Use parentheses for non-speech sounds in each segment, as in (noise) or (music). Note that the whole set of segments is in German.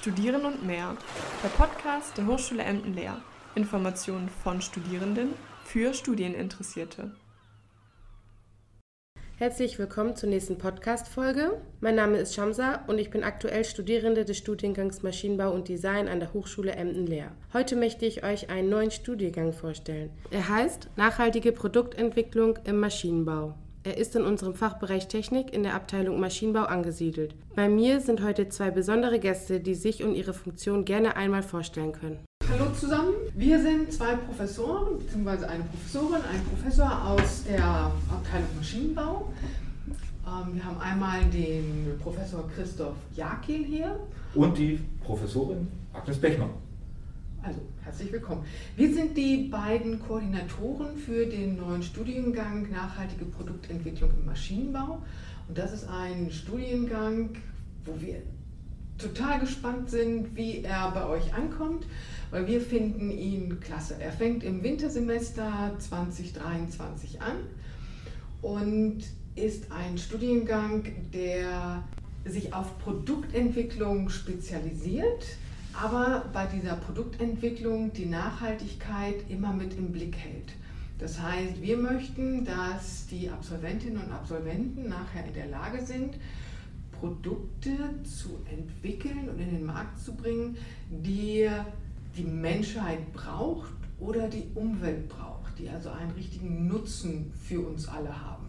Studieren und mehr. Der Podcast der Hochschule Emden-Leer. Informationen von Studierenden für Studieninteressierte. Herzlich willkommen zur nächsten Podcast-Folge. Mein Name ist Shamsa und ich bin aktuell Studierende des Studiengangs Maschinenbau und Design an der Hochschule Emden-Leer. Heute möchte ich euch einen neuen Studiengang vorstellen. Er heißt Nachhaltige Produktentwicklung im Maschinenbau. Er ist in unserem Fachbereich Technik in der Abteilung Maschinenbau angesiedelt. Bei mir sind heute zwei besondere Gäste, die sich und ihre Funktion gerne einmal vorstellen können. Hallo zusammen, wir sind zwei Professoren, beziehungsweise eine Professorin, ein Professor aus der Abteilung Maschinenbau. Ähm, wir haben einmal den Professor Christoph Jakin hier. Und die Professorin Agnes Bechmann. Also, herzlich willkommen. Wir sind die beiden Koordinatoren für den neuen Studiengang Nachhaltige Produktentwicklung im Maschinenbau. Und das ist ein Studiengang, wo wir total gespannt sind, wie er bei euch ankommt, weil wir finden ihn klasse. Er fängt im Wintersemester 2023 an und ist ein Studiengang, der sich auf Produktentwicklung spezialisiert aber bei dieser Produktentwicklung die Nachhaltigkeit immer mit im Blick hält. Das heißt, wir möchten, dass die Absolventinnen und Absolventen nachher in der Lage sind, Produkte zu entwickeln und in den Markt zu bringen, die die Menschheit braucht oder die Umwelt braucht, die also einen richtigen Nutzen für uns alle haben.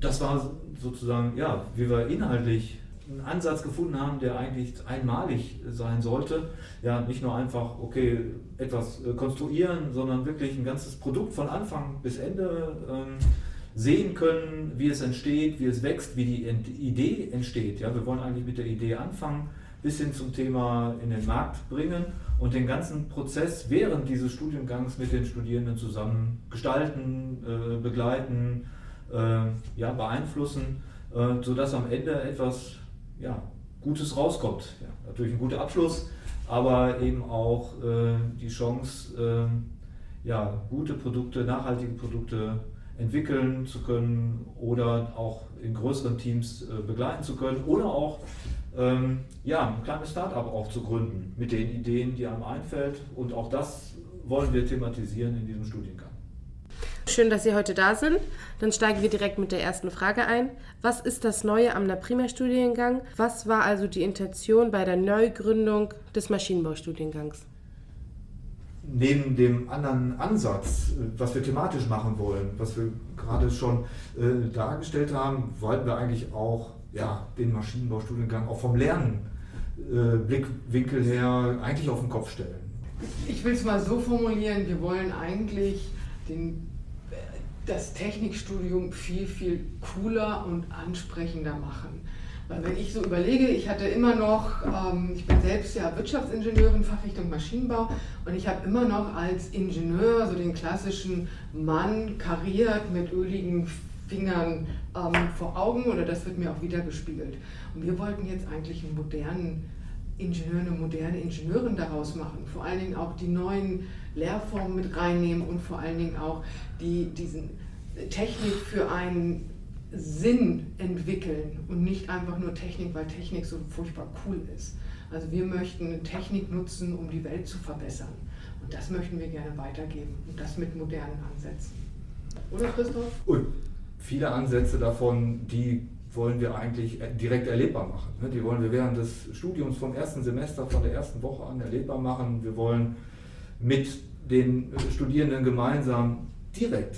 Das war sozusagen, ja, wie wir inhaltlich einen Ansatz gefunden haben, der eigentlich einmalig sein sollte. Ja, nicht nur einfach, okay, etwas äh, konstruieren, sondern wirklich ein ganzes Produkt von Anfang bis Ende ähm, sehen können, wie es entsteht, wie es wächst, wie die Idee entsteht. Ja, wir wollen eigentlich mit der Idee anfangen, bis hin zum Thema in den Markt bringen und den ganzen Prozess während dieses Studiengangs mit den Studierenden zusammen gestalten, äh, begleiten, äh, ja, beeinflussen, äh, sodass am Ende etwas ja, Gutes rauskommt. Ja, natürlich ein guter Abschluss, aber eben auch äh, die Chance, äh, ja, gute Produkte, nachhaltige Produkte entwickeln zu können oder auch in größeren Teams äh, begleiten zu können oder auch ähm, ja, ein kleines Startup auch zu gründen mit den Ideen, die einem einfällt. Und auch das wollen wir thematisieren in diesem Studiengang. Schön, dass Sie heute da sind. Dann steigen wir direkt mit der ersten Frage ein. Was ist das Neue am NAPRIMA-Studiengang? Was war also die Intention bei der Neugründung des Maschinenbaustudiengangs? Neben dem anderen Ansatz, was wir thematisch machen wollen, was wir gerade schon äh, dargestellt haben, wollten wir eigentlich auch ja, den Maschinenbaustudiengang auch vom Lernblickwinkel äh, her eigentlich auf den Kopf stellen. Ich will es mal so formulieren, wir wollen eigentlich den das Technikstudium viel, viel cooler und ansprechender machen. Weil wenn ich so überlege, ich hatte immer noch, ähm, ich bin selbst ja Wirtschaftsingenieurin, Fachrichtung Maschinenbau und ich habe immer noch als Ingenieur so den klassischen Mann kariert mit öligen Fingern ähm, vor Augen oder das wird mir auch wieder gespiegelt. Und wir wollten jetzt eigentlich einen modernen Ingenieur, eine moderne Ingenieurin daraus machen, vor allen Dingen auch die neuen Lehrformen mit reinnehmen und vor allen Dingen auch die, diesen Technik für einen Sinn entwickeln und nicht einfach nur Technik, weil Technik so furchtbar cool ist. Also wir möchten Technik nutzen, um die Welt zu verbessern. Und das möchten wir gerne weitergeben und das mit modernen Ansätzen. Oder Christoph? Und viele Ansätze davon, die wollen wir eigentlich direkt erlebbar machen. Ne? Die wollen wir während des Studiums vom ersten Semester, von der ersten Woche an erlebbar machen. Wir wollen mit den Studierenden gemeinsam direkt,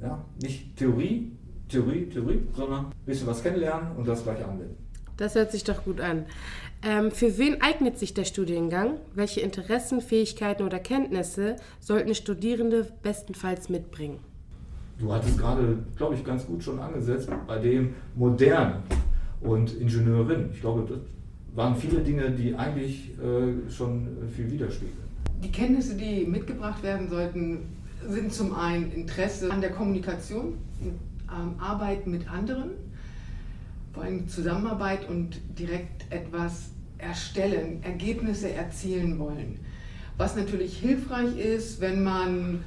ja, nicht Theorie, Theorie, Theorie, sondern ein bisschen was kennenlernen und das gleich anwenden. Das hört sich doch gut an. Ähm, für wen eignet sich der Studiengang? Welche Interessen, Fähigkeiten oder Kenntnisse sollten Studierende bestenfalls mitbringen? Du hattest gerade, glaube ich, ganz gut schon angesetzt bei dem Modern und Ingenieurin. Ich glaube, das waren viele Dinge, die eigentlich äh, schon viel widerspiegeln. Die Kenntnisse, die mitgebracht werden sollten, sind zum einen Interesse an der Kommunikation, Arbeit mit anderen, vor allem Zusammenarbeit und direkt etwas erstellen, Ergebnisse erzielen wollen. Was natürlich hilfreich ist, wenn man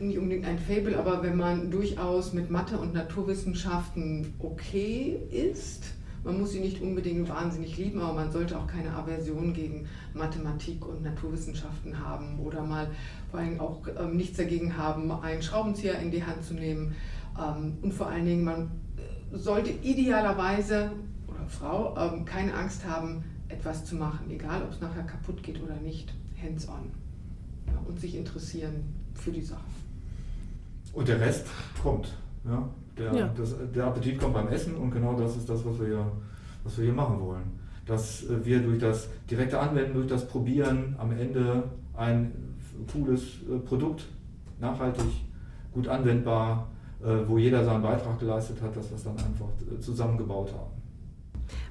nicht unbedingt ein Fable, aber wenn man durchaus mit Mathe und Naturwissenschaften okay ist, Man muss sie nicht unbedingt wahnsinnig lieben, aber man sollte auch keine Aversion gegen Mathematik und Naturwissenschaften haben oder mal vor allem auch ähm, nichts dagegen haben, einen Schraubenzieher in die Hand zu nehmen. Ähm, und vor allen Dingen, man äh, sollte idealerweise oder Frau ähm, keine Angst haben, etwas zu machen, egal ob es nachher kaputt geht oder nicht, hands-on. Ja, und sich interessieren für die Sache. Und der Rest kommt. Ja? Der, ja. Das, der Appetit kommt beim Essen und genau das ist das, was wir hier, was wir hier machen wollen. Dass äh, wir durch das direkte Anwenden, durch das Probieren am Ende ein cooles äh, Produkt, nachhaltig, gut anwendbar, äh, wo jeder seinen Beitrag geleistet hat, dass wir es dann einfach zusammengebaut haben.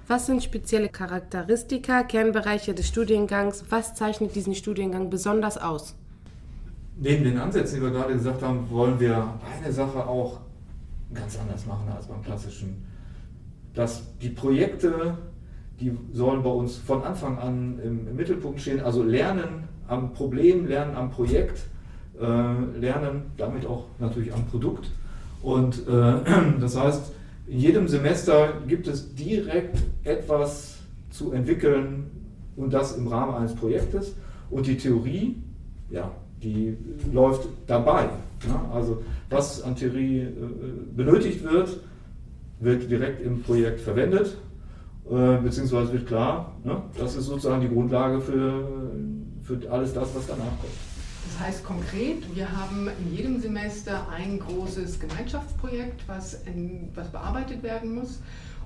Was sind spezielle Charakteristika, Kernbereiche des Studiengangs? Was zeichnet diesen Studiengang besonders aus? Neben den Ansätzen, die wir gerade gesagt haben, wollen wir eine Sache auch ganz anders machen als beim klassischen. Dass die Projekte, die sollen bei uns von Anfang an im, im Mittelpunkt stehen, also lernen am Problem, lernen am Projekt, äh, lernen damit auch natürlich am Produkt. Und äh, (clears throat) das heißt, in jedem Semester gibt es direkt etwas zu entwickeln und das im Rahmen eines Projektes. Und die Theorie, ja, die läuft dabei. Ja? Also was an Theorie äh, benötigt wird, wird direkt im Projekt verwendet, äh, beziehungsweise wird klar, ne? das ist sozusagen die Grundlage für, für alles das, was danach kommt. Das heißt konkret, wir haben in jedem Semester ein großes Gemeinschaftsprojekt, was, in, was bearbeitet werden muss.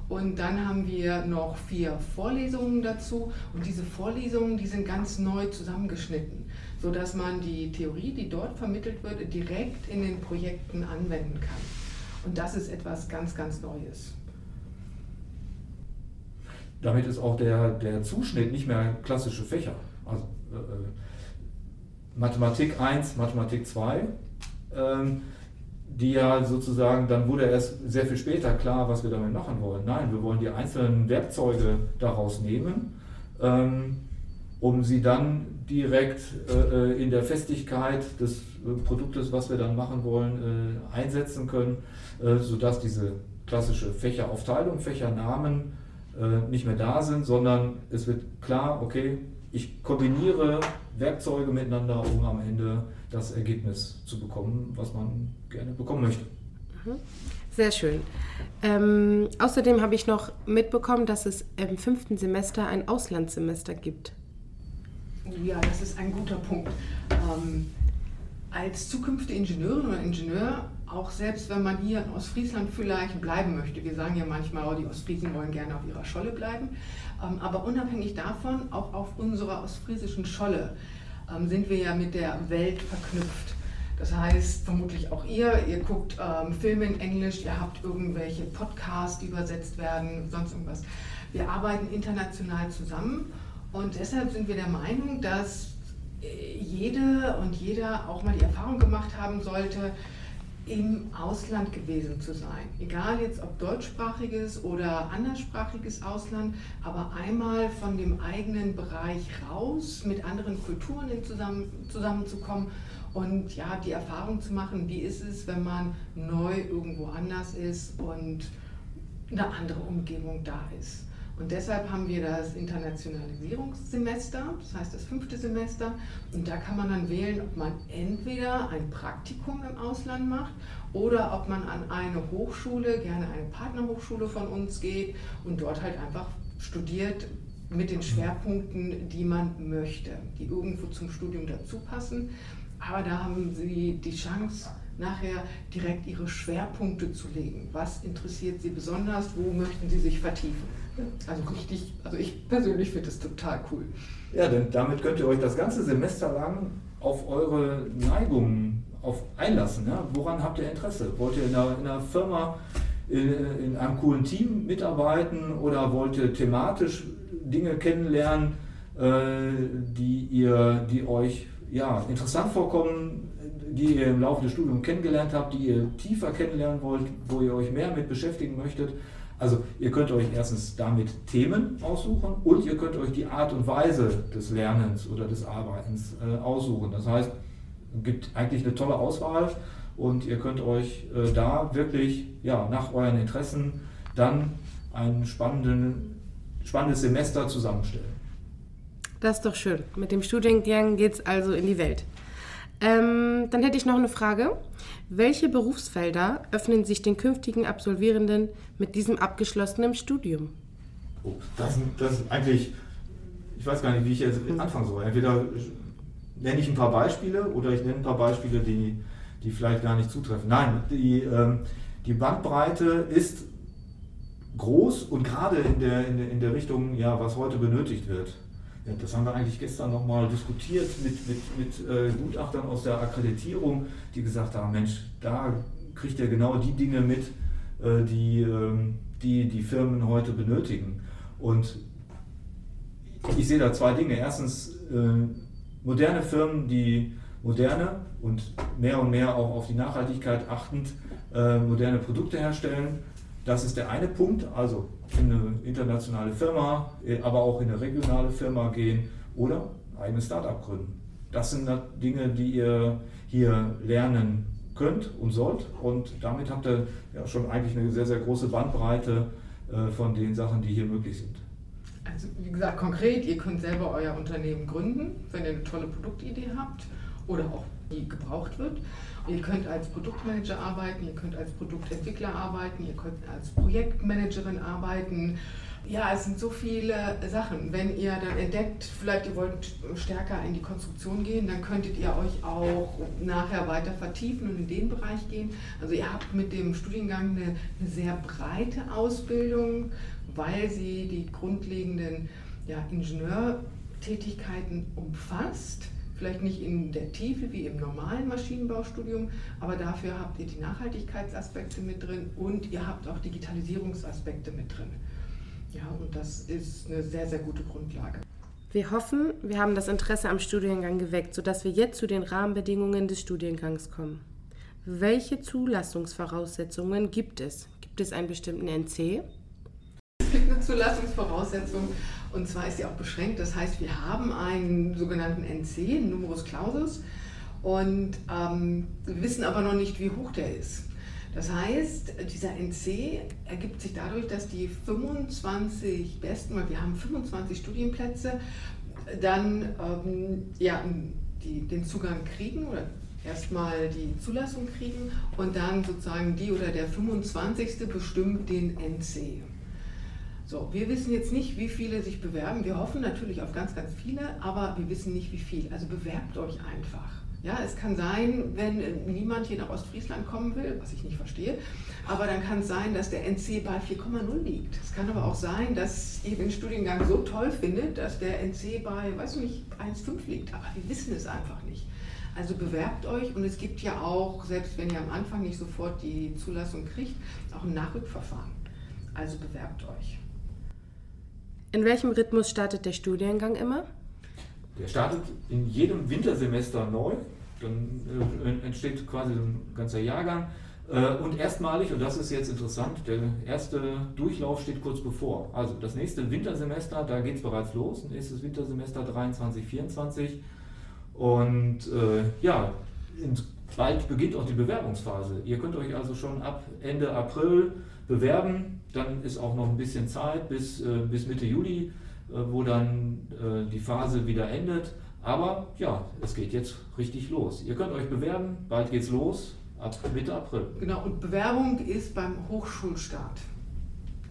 Und dann haben wir noch vier Vorlesungen dazu. Und diese Vorlesungen, die sind ganz neu zusammengeschnitten, sodass man die Theorie, die dort vermittelt wird, direkt in den Projekten anwenden kann. Und das ist etwas ganz, ganz Neues. Damit ist auch der, der Zuschnitt nicht mehr klassische Fächer. Also, äh, äh Mathematik 1, Mathematik 2, ähm, die ja sozusagen, dann wurde erst sehr viel später klar, was wir damit machen wollen. Nein, wir wollen die einzelnen Werkzeuge daraus nehmen, ähm, um sie dann direkt äh, äh in der Festigkeit des äh, Produktes, was wir dann machen wollen, äh, einsetzen können, äh, sodass diese klassische Fächeraufteilung, Fächernamen äh, nicht mehr da sind, sondern es wird klar, okay, ich kombiniere Werkzeuge miteinander, um am Ende das Ergebnis zu bekommen, was man gerne bekommen möchte. Mhm. Sehr schön. Ähm, außerdem habe ich noch mitbekommen, dass es im fünften Semester ein Auslandssemester gibt. Ja, das ist ein guter Punkt. Ähm, als zukünftige Ingenieurin oder Ingenieur, auch selbst wenn man hier in Ostfriesland vielleicht bleiben möchte, wir sagen ja manchmal, oh, die Ostfriesen wollen gerne auf ihrer Scholle bleiben, ähm, aber unabhängig davon, auch auf unserer ostfriesischen Scholle ähm, sind wir ja mit der Welt verknüpft. Das heißt, vermutlich auch ihr, ihr guckt ähm, Filme in Englisch, ihr habt irgendwelche Podcasts, die übersetzt werden, sonst irgendwas. Wir arbeiten international zusammen und deshalb sind wir der Meinung, dass äh, jede und jeder auch mal die Erfahrung gemacht haben sollte, im Ausland gewesen zu sein. Egal jetzt ob deutschsprachiges oder anderssprachiges Ausland, aber einmal von dem eigenen Bereich raus, mit anderen Kulturen zusammen, zusammenzukommen und ja, die Erfahrung zu machen, wie ist es, wenn man neu irgendwo anders ist und eine andere Umgebung da ist. Und deshalb haben wir das Internationalisierungssemester, das heißt das fünfte Semester. Und da kann man dann wählen, ob man entweder ein Praktikum im Ausland macht oder ob man an eine Hochschule, gerne eine Partnerhochschule von uns geht und dort halt einfach studiert mit den Schwerpunkten, die man möchte, die irgendwo zum Studium dazu passen. Aber da haben Sie die Chance, nachher direkt Ihre Schwerpunkte zu legen. Was interessiert Sie besonders? Wo möchten Sie sich vertiefen? Also richtig, also ich persönlich finde das total cool. Ja, denn damit könnt ihr euch das ganze Semester lang auf eure Neigungen auf einlassen. Ja? Woran habt ihr Interesse? Wollt ihr in einer, in einer Firma in, in, einem coolen Team mitarbeiten oder wollt ihr thematisch Dinge kennenlernen, äh, die, ihr, die euch ja, interessant vorkommen, die ihr im Laufe des Studiums kennengelernt habt, die ihr tiefer kennenlernen wollt, wo ihr euch mehr mit beschäftigen möchtet? Also ihr könnt euch erstens damit Themen aussuchen und ihr könnt euch die Art und Weise des Lernens oder des Arbeitens äh, aussuchen. Das heißt, es gibt eigentlich eine tolle Auswahl und ihr könnt euch äh, da wirklich ja, nach euren Interessen dann ein spannendes Semester zusammenstellen. Das ist doch schön. Mit dem Studiengang geht es also in die Welt. Ähm, dann hätte ich noch eine Frage. Welche Berufsfelder öffnen sich den künftigen Absolvierenden mit diesem abgeschlossenen Studium? Oh, das, das ist eigentlich, ich weiß gar nicht, wie ich jetzt anfangen soll. Entweder nenne ich ein paar Beispiele oder ich nenne ein paar Beispiele, die, die vielleicht gar nicht zutreffen. Nein, die, ähm, die Bandbreite ist groß und gerade in der, in der, in der Richtung, ja, was heute benötigt wird. Ja, das haben wir eigentlich gestern nochmal diskutiert mit, mit, mit äh, Gutachtern aus der Akkreditierung, die gesagt haben, Mensch, da kriegt ihr genau die Dinge mit, äh, die, äh, die die Firmen heute benötigen. Und ich sehe da zwei Dinge. Erstens, äh, moderne Firmen, die moderne und mehr und mehr auch auf die Nachhaltigkeit achtend äh, moderne Produkte herstellen. Das ist der eine Punkt, also in eine internationale Firma, äh, aber auch in eine regionale Firma gehen oder ein eigenes Startup gründen. Das sind Dinge, die ihr hier lernen könnt und sollt und damit habt ihr ja schon eigentlich eine sehr, sehr große Bandbreite äh, von den Sachen, die hier möglich sind. Also wie gesagt, konkret, ihr könnt selber euer Unternehmen gründen, wenn ihr eine tolle Produktidee habt oder auch die gebraucht wird. Ihr könnt als Produktmanager arbeiten, ihr könnt als Produktentwickler arbeiten, ihr könnt als Projektmanagerin arbeiten. Ja, es sind so viele Sachen. Wenn ihr dann entdeckt, vielleicht ihr wollt stärker in die Konstruktion gehen, dann könntet ihr euch auch nachher weiter vertiefen und in den Bereich gehen. Also ihr habt mit dem Studiengang eine, eine sehr breite Ausbildung, weil sie die grundlegenden ja, Ingenieurtätigkeiten umfasst Vielleicht nicht in der Tiefe wie im normalen Maschinenbaustudium, aber dafür habt ihr die Nachhaltigkeitsaspekte mit drin und ihr habt auch Digitalisierungsaspekte mit drin. Ja, und das ist eine sehr, sehr gute Grundlage. Wir hoffen, wir haben das Interesse am Studiengang geweckt, sodass wir jetzt zu den Rahmenbedingungen des Studiengangs kommen. Welche Zulassungsvoraussetzungen gibt es? Gibt es einen bestimmten NC? Es gibt eine Zulassungsvoraussetzung und zwar ist sie auch beschränkt. Das heißt, wir haben einen sogenannten NC, Numerus Clausus, und ähm, wissen aber noch nicht, wie hoch der ist. Das heißt, dieser NC ergibt sich dadurch, dass die 25 besten, weil wir haben 25 Studienplätze, dann ähm, ja, die, den Zugang kriegen oder erstmal die Zulassung kriegen und dann sozusagen die oder der 25. bestimmt den NC. So, wir wissen jetzt nicht, wie viele sich bewerben. Wir hoffen natürlich auf ganz, ganz viele, aber wir wissen nicht, wie viel. Also bewerbt euch einfach. Ja, es kann sein, wenn niemand hier nach Ostfriesland kommen will, was ich nicht verstehe, aber dann kann es sein, dass der NC bei 4,0 liegt. Es kann aber auch sein, dass ihr den Studiengang so toll findet, dass der NC bei, weiß ich nicht, 1,5 liegt. Aber wir wissen es einfach nicht. Also bewerbt euch und es gibt ja auch, selbst wenn ihr am Anfang nicht sofort die Zulassung kriegt, auch ein Nachrückverfahren. Also bewerbt euch. In welchem Rhythmus startet der Studiengang immer? Der startet in jedem Wintersemester neu. Dann äh, entsteht quasi ein ganzer Jahrgang. Äh, und erstmalig, und das ist jetzt interessant, der erste Durchlauf steht kurz bevor. Also das nächste Wintersemester, da geht es bereits los. Nächstes Wintersemester 23, 24. Und äh, ja, bald beginnt auch die Bewerbungsphase. Ihr könnt euch also schon ab Ende April bewerben. Dann ist auch noch ein bisschen Zeit bis, äh, bis Mitte Juli, äh, wo dann äh, die Phase wieder endet. Aber ja, es geht jetzt richtig los. Ihr könnt euch bewerben, bald geht's los, ab Mitte April. Genau, und Bewerbung ist beim Hochschulstart.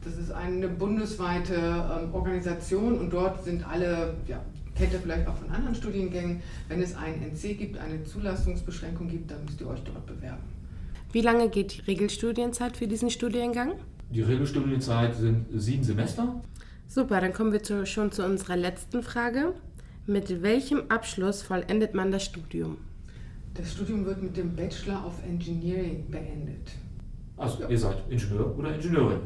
Das ist eine bundesweite ähm, Organisation und dort sind alle, ja, kennt ihr vielleicht auch von anderen Studiengängen, wenn es einen NC gibt, eine Zulassungsbeschränkung gibt, dann müsst ihr euch dort bewerben. Wie lange geht die Regelstudienzeit für diesen Studiengang? Die Regelstudienzeit sind sieben Semester. Super, dann kommen wir zu, schon zu unserer letzten Frage. Mit welchem Abschluss vollendet man das Studium? Das Studium wird mit dem Bachelor of Engineering beendet. Also ja. ihr seid Ingenieur oder Ingenieurin.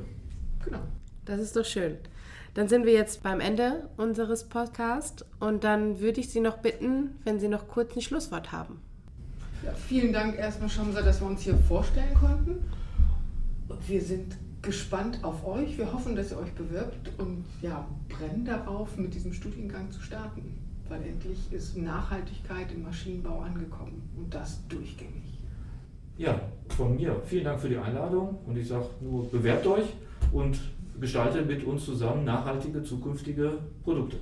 Genau. Das ist doch schön. Dann sind wir jetzt beim Ende unseres Podcasts und dann würde ich Sie noch bitten, wenn Sie noch kurz ein Schlusswort haben. Ja, vielen Dank erstmal, Schamsa, dass wir uns hier vorstellen konnten. Wir sind gespannt auf euch. Wir hoffen, dass ihr euch bewirbt und ja, brennen darauf, mit diesem Studiengang zu starten. Weil endlich ist Nachhaltigkeit im Maschinenbau angekommen und das durchgängig. Ja, von mir vielen Dank für die Einladung und ich sage nur, bewerbt euch und gestalte mit uns zusammen nachhaltige zukünftige Produkte.